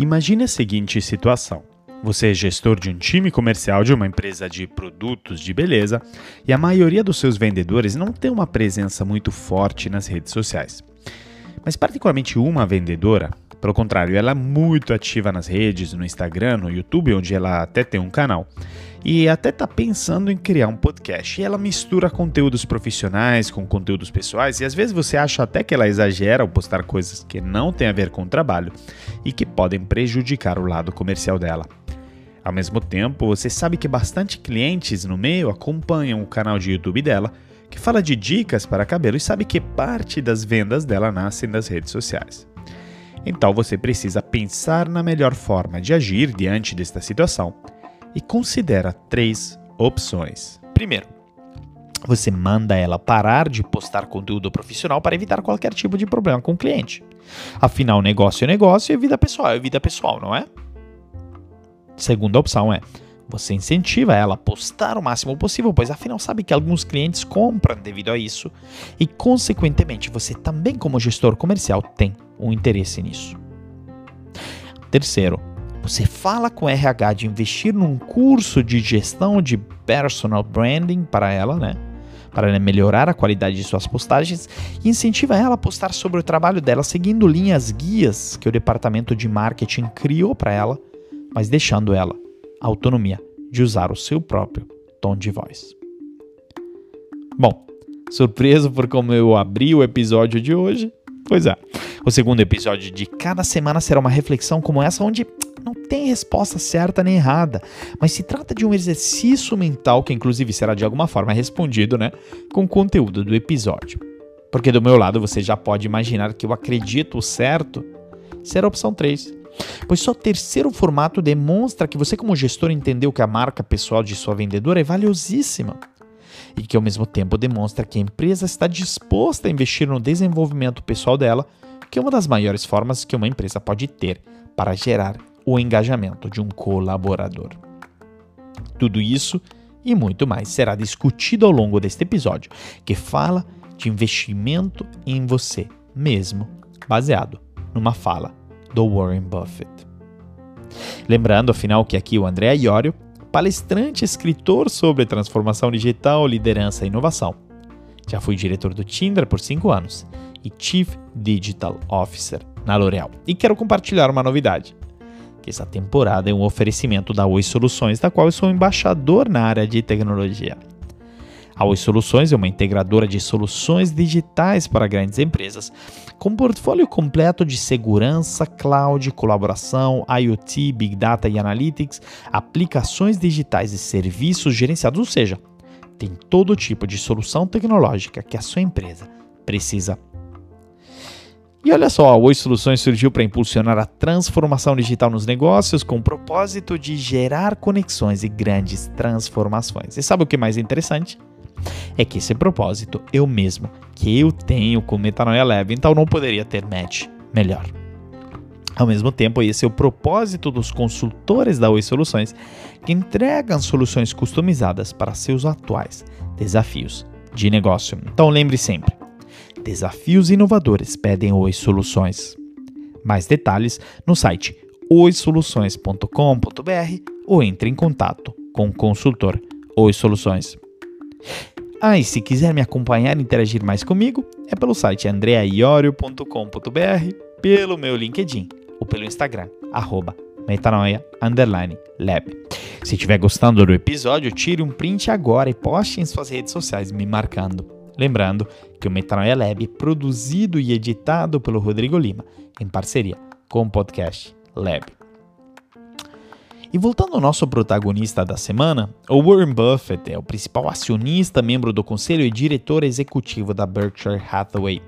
Imagine a seguinte situação. Você é gestor de um time comercial de uma empresa de produtos de beleza e a maioria dos seus vendedores não tem uma presença muito forte nas redes sociais. Mas, particularmente uma vendedora, pelo contrário, ela é muito ativa nas redes, no Instagram, no YouTube, onde ela até tem um canal. E até está pensando em criar um podcast. E ela mistura conteúdos profissionais com conteúdos pessoais, e às vezes você acha até que ela exagera ao postar coisas que não têm a ver com o trabalho e que podem prejudicar o lado comercial dela. Ao mesmo tempo, você sabe que bastante clientes no meio acompanham o canal de YouTube dela, que fala de dicas para cabelo e sabe que parte das vendas dela nascem das redes sociais. Então você precisa pensar na melhor forma de agir diante desta situação e considera três opções. Primeiro, você manda ela parar de postar conteúdo profissional para evitar qualquer tipo de problema com o cliente. Afinal, negócio é negócio e vida pessoal é vida pessoal, não é? Segunda opção é você incentiva ela a postar o máximo possível, pois afinal sabe que alguns clientes compram devido a isso e, consequentemente, você também, como gestor comercial, tem um interesse nisso. Terceiro, você fala com o RH de investir num curso de gestão de personal branding para ela, né? Para ela melhorar a qualidade de suas postagens e incentiva ela a postar sobre o trabalho dela seguindo linhas guias que o departamento de marketing criou para ela, mas deixando ela autonomia de usar o seu próprio tom de voz. Bom, surpreso por como eu abri o episódio de hoje? Pois é. O segundo episódio de cada semana será uma reflexão como essa, onde não tem resposta certa nem errada, mas se trata de um exercício mental que, inclusive, será de alguma forma respondido né, com o conteúdo do episódio. Porque do meu lado você já pode imaginar que eu acredito certo será a opção 3, pois só o terceiro formato demonstra que você, como gestor, entendeu que a marca pessoal de sua vendedora é valiosíssima e que, ao mesmo tempo, demonstra que a empresa está disposta a investir no desenvolvimento pessoal dela, que é uma das maiores formas que uma empresa pode ter para gerar o engajamento de um colaborador. Tudo isso e muito mais será discutido ao longo deste episódio, que fala de investimento em você mesmo, baseado numa fala do Warren Buffett. Lembrando, afinal, que aqui o André Iorio, palestrante e escritor sobre transformação digital, liderança e inovação. Já fui diretor do Tinder por 5 anos e Chief Digital Officer na L'Oréal. E quero compartilhar uma novidade. Que essa temporada é um oferecimento da Oi Soluções, da qual eu sou embaixador na área de tecnologia. A Oi Soluções é uma integradora de soluções digitais para grandes empresas, com portfólio completo de segurança, cloud, colaboração, IoT, Big Data e Analytics, aplicações digitais e serviços gerenciados, ou seja, tem todo tipo de solução tecnológica que a sua empresa precisa. E olha só, a Oi Soluções surgiu para impulsionar a transformação digital nos negócios com o propósito de gerar conexões e grandes transformações. E sabe o que é mais interessante? É que esse propósito eu mesmo que eu tenho com Metanoia Leve, então não poderia ter match melhor. Ao mesmo tempo, esse é o propósito dos consultores da Oi Soluções, que entregam soluções customizadas para seus atuais desafios de negócio. Então lembre sempre, desafios inovadores pedem Oi Soluções. Mais detalhes no site oisoluções.com.br ou entre em contato com o consultor Oi Soluções. Ah, e se quiser me acompanhar e interagir mais comigo, é pelo site andreaiorio.com.br, pelo meu LinkedIn ou pelo Instagram, arroba metanoia lab. Se estiver gostando do episódio, tire um print agora e poste em suas redes sociais me marcando. Lembrando que o Metanoia Lab é produzido e editado pelo Rodrigo Lima, em parceria com o podcast Lab. E voltando ao nosso protagonista da semana, o Warren Buffett é o principal acionista, membro do conselho e diretor executivo da Berkshire Hathaway.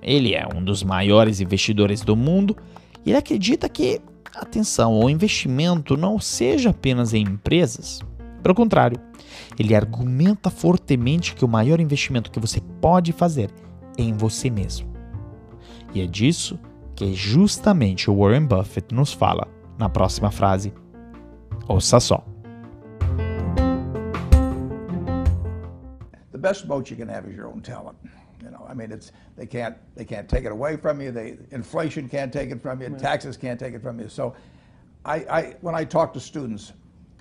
Ele é um dos maiores investidores do mundo e ele acredita que, atenção, o investimento não seja apenas em empresas. Pelo contrário, ele argumenta fortemente que o maior investimento que você pode fazer é em você mesmo. E é disso que justamente o Warren Buffett nos fala na próxima frase Ouça só. The best boat you can have is your own talent. You know, I mean, it's they can't they can't take it away from you. They inflation can't take it from you. Right. Taxes can't take it from you. So, I, I when I talk to students,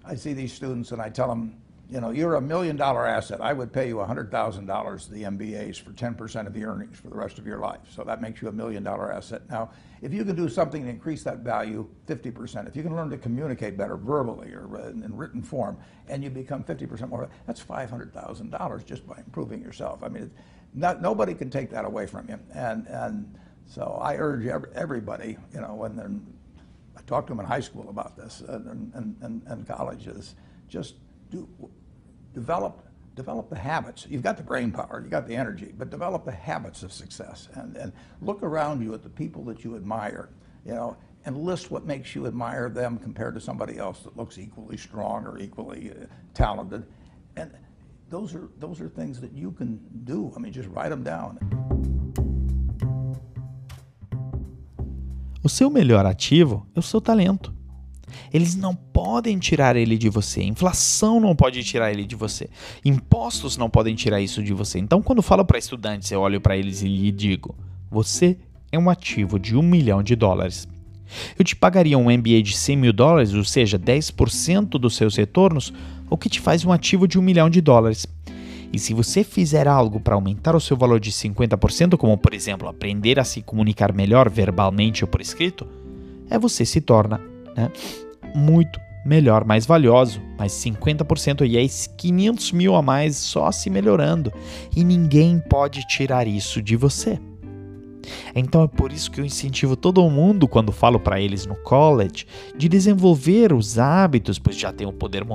I see these students and I tell them, you know, you're a million dollar asset. I would pay you $100,000 the MBAs for 10% of the earnings for the rest of your life. So that makes you a million dollar asset. Now, if you can do something to increase that value 50%, if you can learn to communicate better verbally or in written form, and you become 50% more, that's $500,000 just by improving yourself. I mean, not, nobody can take that away from you. And, and so I urge everybody, you know, when they're, I talk to them in high school about this and, and, and, and colleges, just do develop develop the habits. You've got the brain power, you've got the energy, but develop the habits of success and, and look around you at the people that you admire, you know, and list what makes you admire them compared to somebody else that looks equally strong or equally uh, talented. And those are those are things that you can do. I mean, just write them down. O seu melhor ativo é o seu talento. Eles não podem tirar ele de você. Inflação não pode tirar ele de você. Impostos não podem tirar isso de você. Então, quando falo para estudantes, eu olho para eles e lhe digo: você é um ativo de um milhão de dólares. Eu te pagaria um MBA de 100 mil dólares, ou seja, 10% dos seus retornos, o que te faz um ativo de um milhão de dólares. E se você fizer algo para aumentar o seu valor de 50%, como por exemplo aprender a se comunicar melhor verbalmente ou por escrito, é você se torna né, muito melhor, mais valioso, mais 50% e é 500 mil a mais só se melhorando. E ninguém pode tirar isso de você. Então é por isso que eu incentivo todo mundo, quando falo para eles no college, de desenvolver os hábitos, pois já tem o poder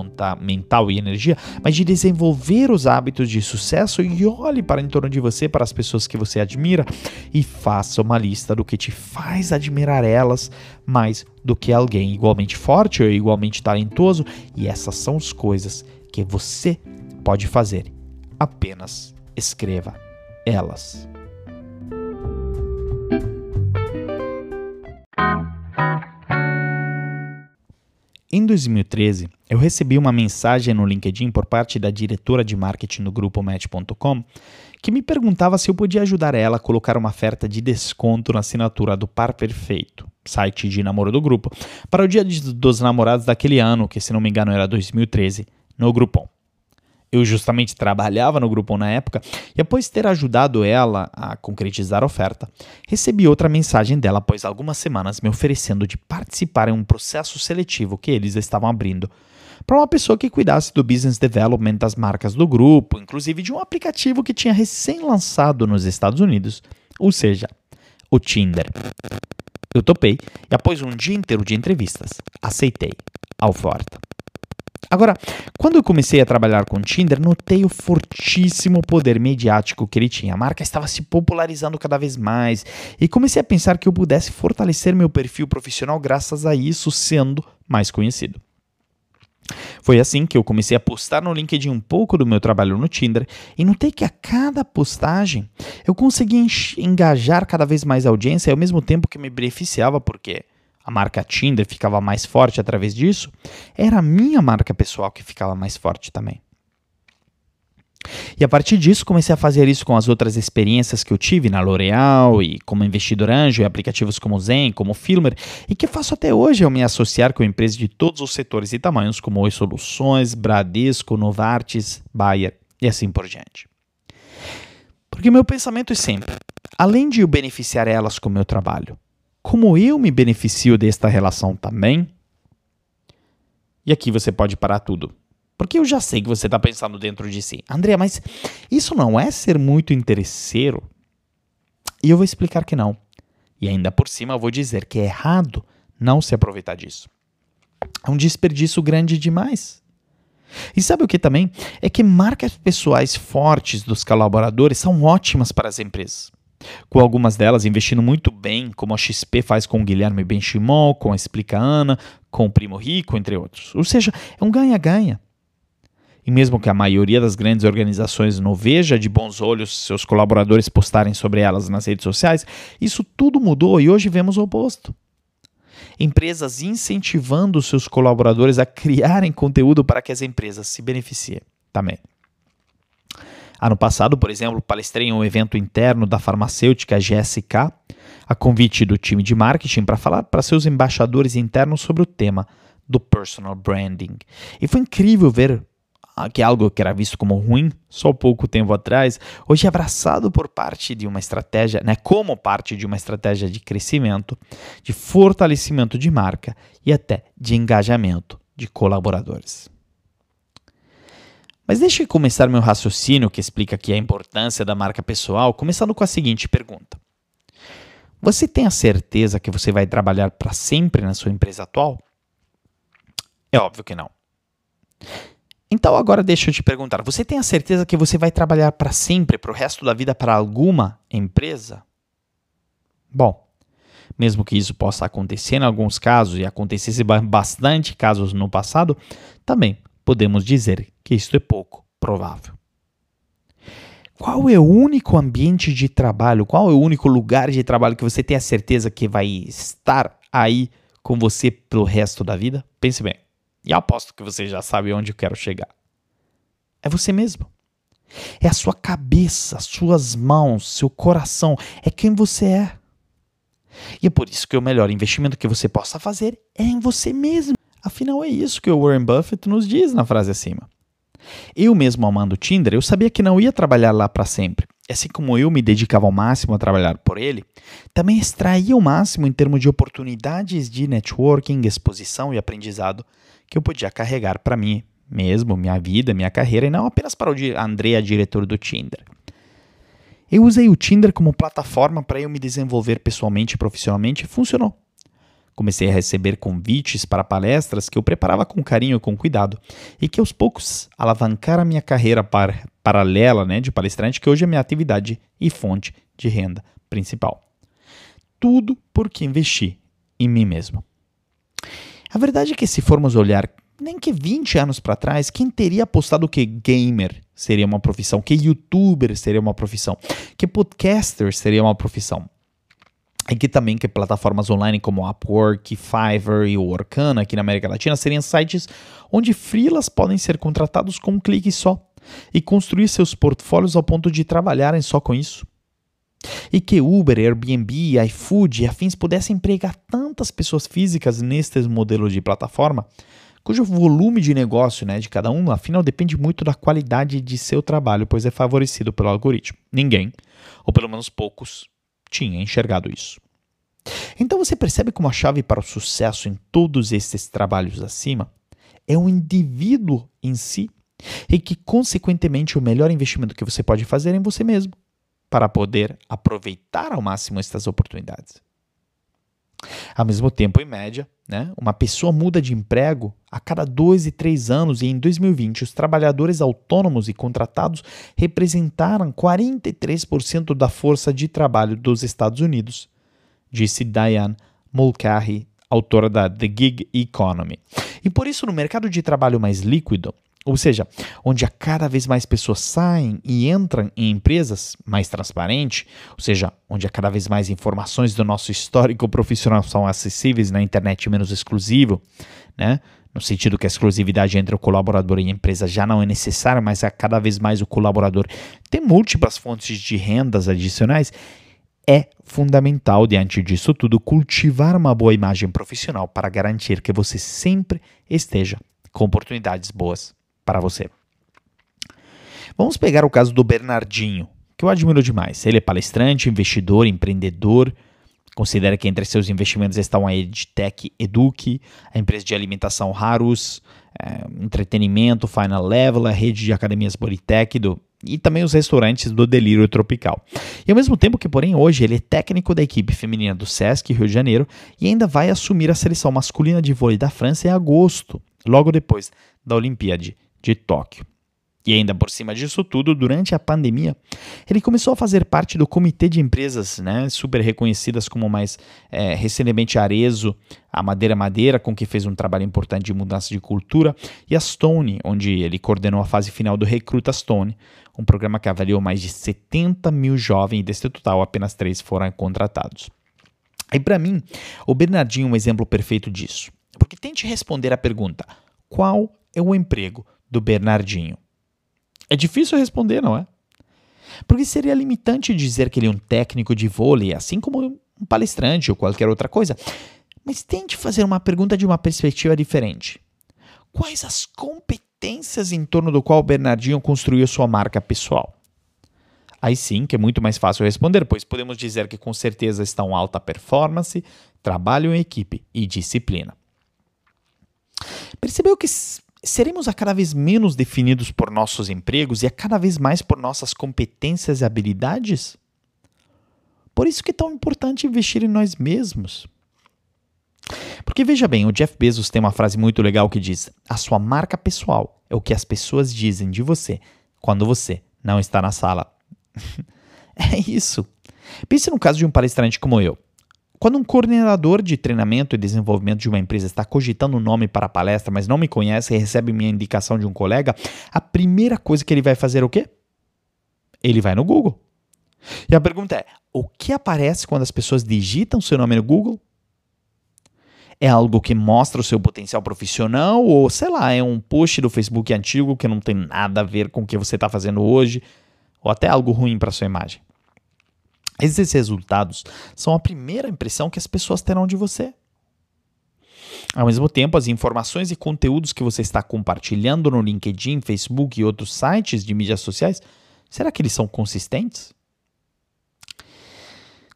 mental e energia, mas de desenvolver os hábitos de sucesso e olhe para em torno de você, para as pessoas que você admira e faça uma lista do que te faz admirar elas mais do que alguém igualmente forte ou igualmente talentoso, e essas são as coisas que você pode fazer. Apenas escreva elas. Em 2013, eu recebi uma mensagem no LinkedIn por parte da diretora de marketing do grupo Match.com que me perguntava se eu podia ajudar ela a colocar uma oferta de desconto na assinatura do Par Perfeito, site de namoro do grupo, para o Dia dos Namorados daquele ano, que se não me engano era 2013, no Groupon. Eu justamente trabalhava no grupo na época e após ter ajudado ela a concretizar a oferta, recebi outra mensagem dela após algumas semanas me oferecendo de participar em um processo seletivo que eles estavam abrindo para uma pessoa que cuidasse do business development das marcas do grupo, inclusive de um aplicativo que tinha recém-lançado nos Estados Unidos, ou seja, o Tinder. Eu topei e após um dia inteiro de entrevistas, aceitei a oferta. Agora, quando eu comecei a trabalhar com o Tinder, notei o fortíssimo poder mediático que ele tinha. A marca estava se popularizando cada vez mais e comecei a pensar que eu pudesse fortalecer meu perfil profissional graças a isso sendo mais conhecido. Foi assim que eu comecei a postar no LinkedIn um pouco do meu trabalho no Tinder e notei que a cada postagem eu conseguia engajar cada vez mais audiência e ao mesmo tempo que me beneficiava porque a marca Tinder ficava mais forte através disso, era a minha marca pessoal que ficava mais forte também. E a partir disso comecei a fazer isso com as outras experiências que eu tive na L'Oréal e como investidor anjo em aplicativos como Zen, como Filmer e que faço até hoje ao me associar com empresas de todos os setores e tamanhos como Oi Soluções, Bradesco, Novartis, Bayer e assim por diante. Porque meu pensamento é sempre, além de eu beneficiar elas com o meu trabalho, como eu me beneficio desta relação também? E aqui você pode parar tudo. Porque eu já sei que você está pensando dentro de si. André, mas isso não é ser muito interesseiro? E eu vou explicar que não. E ainda por cima eu vou dizer que é errado não se aproveitar disso. É um desperdício grande demais. E sabe o que também? É que marcas pessoais fortes dos colaboradores são ótimas para as empresas com algumas delas investindo muito bem, como a XP faz com o Guilherme Benchimol, com a Explica Ana, com o Primo Rico, entre outros. Ou seja, é um ganha-ganha. E mesmo que a maioria das grandes organizações não veja de bons olhos seus colaboradores postarem sobre elas nas redes sociais, isso tudo mudou e hoje vemos o oposto. Empresas incentivando seus colaboradores a criarem conteúdo para que as empresas se beneficiem também. Ano passado, por exemplo, palestrei em um evento interno da farmacêutica GSK, a convite do time de marketing para falar para seus embaixadores internos sobre o tema do personal branding. E foi incrível ver que algo que era visto como ruim só pouco tempo atrás, hoje é abraçado por parte de uma estratégia, né, como parte de uma estratégia de crescimento, de fortalecimento de marca e até de engajamento de colaboradores. Mas deixe eu começar meu raciocínio que explica aqui a importância da marca pessoal, começando com a seguinte pergunta: Você tem a certeza que você vai trabalhar para sempre na sua empresa atual? É óbvio que não. Então agora deixa eu te perguntar: você tem a certeza que você vai trabalhar para sempre, para o resto da vida, para alguma empresa? Bom, mesmo que isso possa acontecer em alguns casos e acontecesse bastante casos no passado, também podemos dizer que isto é pouco provável. Qual é o único ambiente de trabalho, qual é o único lugar de trabalho que você tem a certeza que vai estar aí com você pelo resto da vida? Pense bem. E aposto que você já sabe onde eu quero chegar. É você mesmo. É a sua cabeça, suas mãos, seu coração. É quem você é. E é por isso que o melhor investimento que você possa fazer é em você mesmo. Afinal, é isso que o Warren Buffett nos diz na frase acima. Eu mesmo amando o Tinder, eu sabia que não ia trabalhar lá para sempre. Assim como eu me dedicava ao máximo a trabalhar por ele, também extraía o máximo em termos de oportunidades de networking, exposição e aprendizado que eu podia carregar para mim mesmo, minha vida, minha carreira, e não apenas para o Andrea, diretor do Tinder. Eu usei o Tinder como plataforma para eu me desenvolver pessoalmente e profissionalmente e funcionou. Comecei a receber convites para palestras que eu preparava com carinho e com cuidado, e que aos poucos alavancaram a minha carreira par paralela né, de palestrante, que hoje é minha atividade e fonte de renda principal. Tudo porque investi em mim mesmo. A verdade é que se formos olhar nem que 20 anos para trás, quem teria apostado que gamer seria uma profissão, que youtuber seria uma profissão, que podcaster seria uma profissão? Que também que plataformas online como Upwork, Fiverr e Workana aqui na América Latina seriam sites onde freelas podem ser contratados com um clique só e construir seus portfólios ao ponto de trabalharem só com isso e que Uber, Airbnb, iFood e afins pudessem empregar tantas pessoas físicas nestes modelos de plataforma, cujo volume de negócio né, de cada um, afinal, depende muito da qualidade de seu trabalho, pois é favorecido pelo algoritmo. Ninguém, ou pelo menos poucos, tinha enxergado isso. Então você percebe como a chave para o sucesso em todos esses trabalhos acima é o indivíduo em si e que, consequentemente, o melhor investimento que você pode fazer é em você mesmo para poder aproveitar ao máximo estas oportunidades. Ao mesmo tempo, em média, né, uma pessoa muda de emprego a cada dois e três anos, e em 2020, os trabalhadores autônomos e contratados representaram 43% da força de trabalho dos Estados Unidos, disse Diane Mulcahy, autora da The Gig Economy. E por isso, no mercado de trabalho mais líquido, ou seja, onde a cada vez mais pessoas saem e entram em empresas mais transparentes, ou seja, onde a cada vez mais informações do nosso histórico profissional são acessíveis na internet menos exclusivo, né? no sentido que a exclusividade entre o colaborador e a empresa já não é necessária, mas a cada vez mais o colaborador tem múltiplas fontes de rendas adicionais, é fundamental, diante disso tudo, cultivar uma boa imagem profissional para garantir que você sempre esteja com oportunidades boas para você. Vamos pegar o caso do Bernardinho, que eu admiro demais. Ele é palestrante, investidor, empreendedor. Considera que entre seus investimentos estão a EdTech Eduque, a empresa de alimentação Harus, é, entretenimento Final Level, a rede de academias Bodytech do, e também os restaurantes do Delírio Tropical. E ao mesmo tempo que, porém, hoje ele é técnico da equipe feminina do Sesc Rio de Janeiro e ainda vai assumir a seleção masculina de vôlei da França em agosto, logo depois da Olimpíada de Tóquio. E ainda por cima disso tudo, durante a pandemia, ele começou a fazer parte do comitê de empresas né, super reconhecidas como mais é, recentemente Arezo, a Madeira Madeira, com que fez um trabalho importante de mudança de cultura, e a Stone, onde ele coordenou a fase final do Recruta Stone, um programa que avaliou mais de 70 mil jovens e desse total apenas três foram contratados. Aí para mim, o Bernardinho é um exemplo perfeito disso, porque tente responder a pergunta, qual é o emprego do Bernardinho? É difícil responder, não é? Porque seria limitante dizer que ele é um técnico de vôlei, assim como um palestrante ou qualquer outra coisa. Mas tente fazer uma pergunta de uma perspectiva diferente. Quais as competências em torno do qual o Bernardinho construiu sua marca pessoal? Aí sim que é muito mais fácil responder, pois podemos dizer que com certeza estão alta performance, trabalho em equipe e disciplina. Percebeu que seremos a cada vez menos definidos por nossos empregos e a cada vez mais por nossas competências e habilidades? Por isso que é tão importante investir em nós mesmos. Porque veja bem, o Jeff Bezos tem uma frase muito legal que diz: A sua marca pessoal é o que as pessoas dizem de você quando você não está na sala. é isso. Pense no caso de um palestrante como eu. Quando um coordenador de treinamento e desenvolvimento de uma empresa está cogitando um nome para a palestra, mas não me conhece e recebe minha indicação de um colega, a primeira coisa que ele vai fazer é o quê? Ele vai no Google. E a pergunta é: o que aparece quando as pessoas digitam seu nome no Google? É algo que mostra o seu potencial profissional ou, sei lá, é um post do Facebook antigo que não tem nada a ver com o que você está fazendo hoje ou até algo ruim para sua imagem? Esses resultados são a primeira impressão que as pessoas terão de você. Ao mesmo tempo, as informações e conteúdos que você está compartilhando no LinkedIn, Facebook e outros sites de mídias sociais, será que eles são consistentes?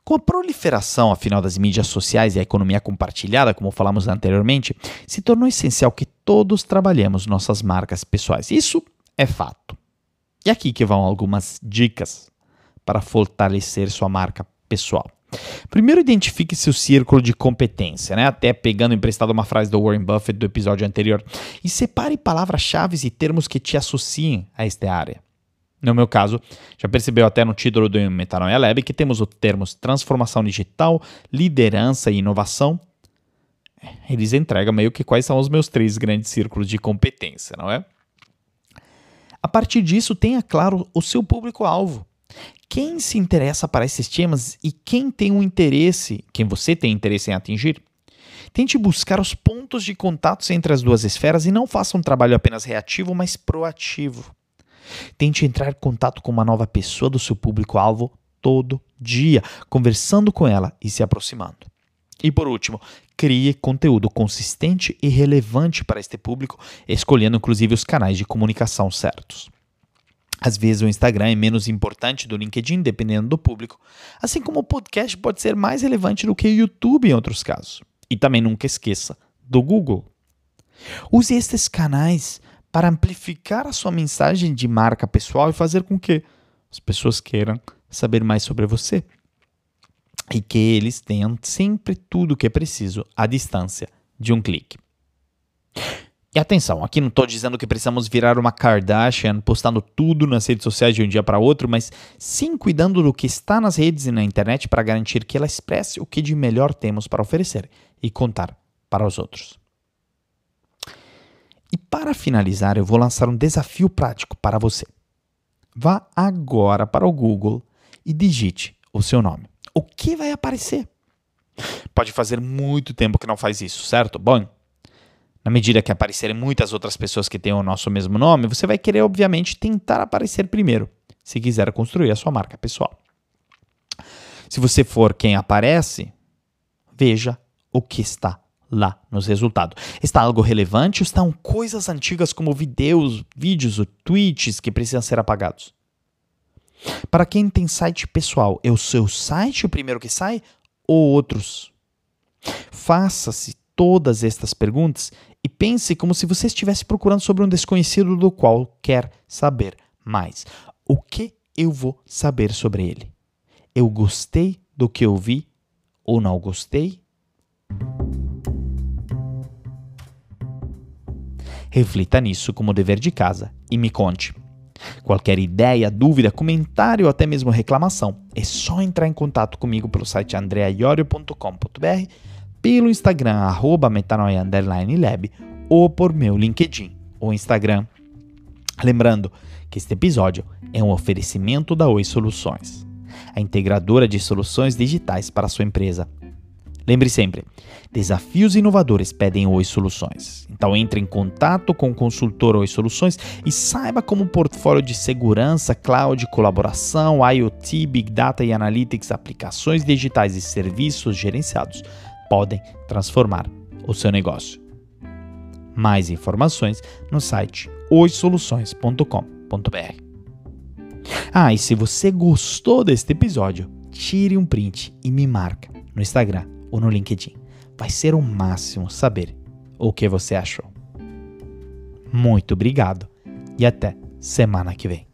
Com a proliferação, afinal, das mídias sociais e a economia compartilhada, como falamos anteriormente, se tornou essencial que todos trabalhemos nossas marcas pessoais. Isso é fato. E aqui que vão algumas dicas para fortalecer sua marca pessoal. Primeiro, identifique seu círculo de competência, né? até pegando emprestado uma frase do Warren Buffett do episódio anterior, e separe palavras-chave e termos que te associem a esta área. No meu caso, já percebeu até no título do Metanoia Lab que temos os termos transformação digital, liderança e inovação. Eles entregam meio que quais são os meus três grandes círculos de competência, não é? A partir disso, tenha claro o seu público-alvo. Quem se interessa para esses temas e quem tem um interesse, quem você tem interesse em atingir? Tente buscar os pontos de contato entre as duas esferas e não faça um trabalho apenas reativo, mas proativo. Tente entrar em contato com uma nova pessoa do seu público-alvo todo dia, conversando com ela e se aproximando. E por último, crie conteúdo consistente e relevante para este público, escolhendo inclusive os canais de comunicação certos. Às vezes o Instagram é menos importante do LinkedIn, dependendo do público, assim como o podcast pode ser mais relevante do que o YouTube em outros casos. E também nunca esqueça do Google. Use estes canais para amplificar a sua mensagem de marca pessoal e fazer com que as pessoas queiram saber mais sobre você. E que eles tenham sempre tudo o que é preciso à distância de um clique. E atenção, aqui não estou dizendo que precisamos virar uma Kardashian postando tudo nas redes sociais de um dia para outro, mas sim cuidando do que está nas redes e na internet para garantir que ela expresse o que de melhor temos para oferecer e contar para os outros. E para finalizar, eu vou lançar um desafio prático para você. Vá agora para o Google e digite o seu nome. O que vai aparecer? Pode fazer muito tempo que não faz isso, certo? Bom, na medida que aparecerem muitas outras pessoas que têm o nosso mesmo nome, você vai querer, obviamente, tentar aparecer primeiro, se quiser construir a sua marca pessoal. Se você for quem aparece, veja o que está lá nos resultados. Está algo relevante ou estão coisas antigas como vídeos, vídeos ou tweets que precisam ser apagados? Para quem tem site pessoal, é o seu site o primeiro que sai ou outros? Faça-se todas estas perguntas e pense como se você estivesse procurando sobre um desconhecido do qual quer saber mais. O que eu vou saber sobre ele? Eu gostei do que eu vi ou não gostei? Reflita nisso como dever de casa e me conte. Qualquer ideia, dúvida, comentário ou até mesmo reclamação, é só entrar em contato comigo pelo site andreaiorio.com.br, pelo Instagram, arroba metanoia_lab ou por meu LinkedIn ou Instagram. Lembrando que este episódio é um oferecimento da Oi Soluções, a integradora de soluções digitais para a sua empresa Lembre sempre, desafios inovadores pedem Oi Soluções. Então entre em contato com o consultor Oi Soluções e saiba como o portfólio de segurança, cloud, colaboração, IoT, Big Data e Analytics, aplicações digitais e serviços gerenciados podem transformar o seu negócio. Mais informações no site oisoluções.com.br. Ah, e se você gostou deste episódio, tire um print e me marca no Instagram ou no LinkedIn. Vai ser o máximo saber o que você achou. Muito obrigado e até semana que vem.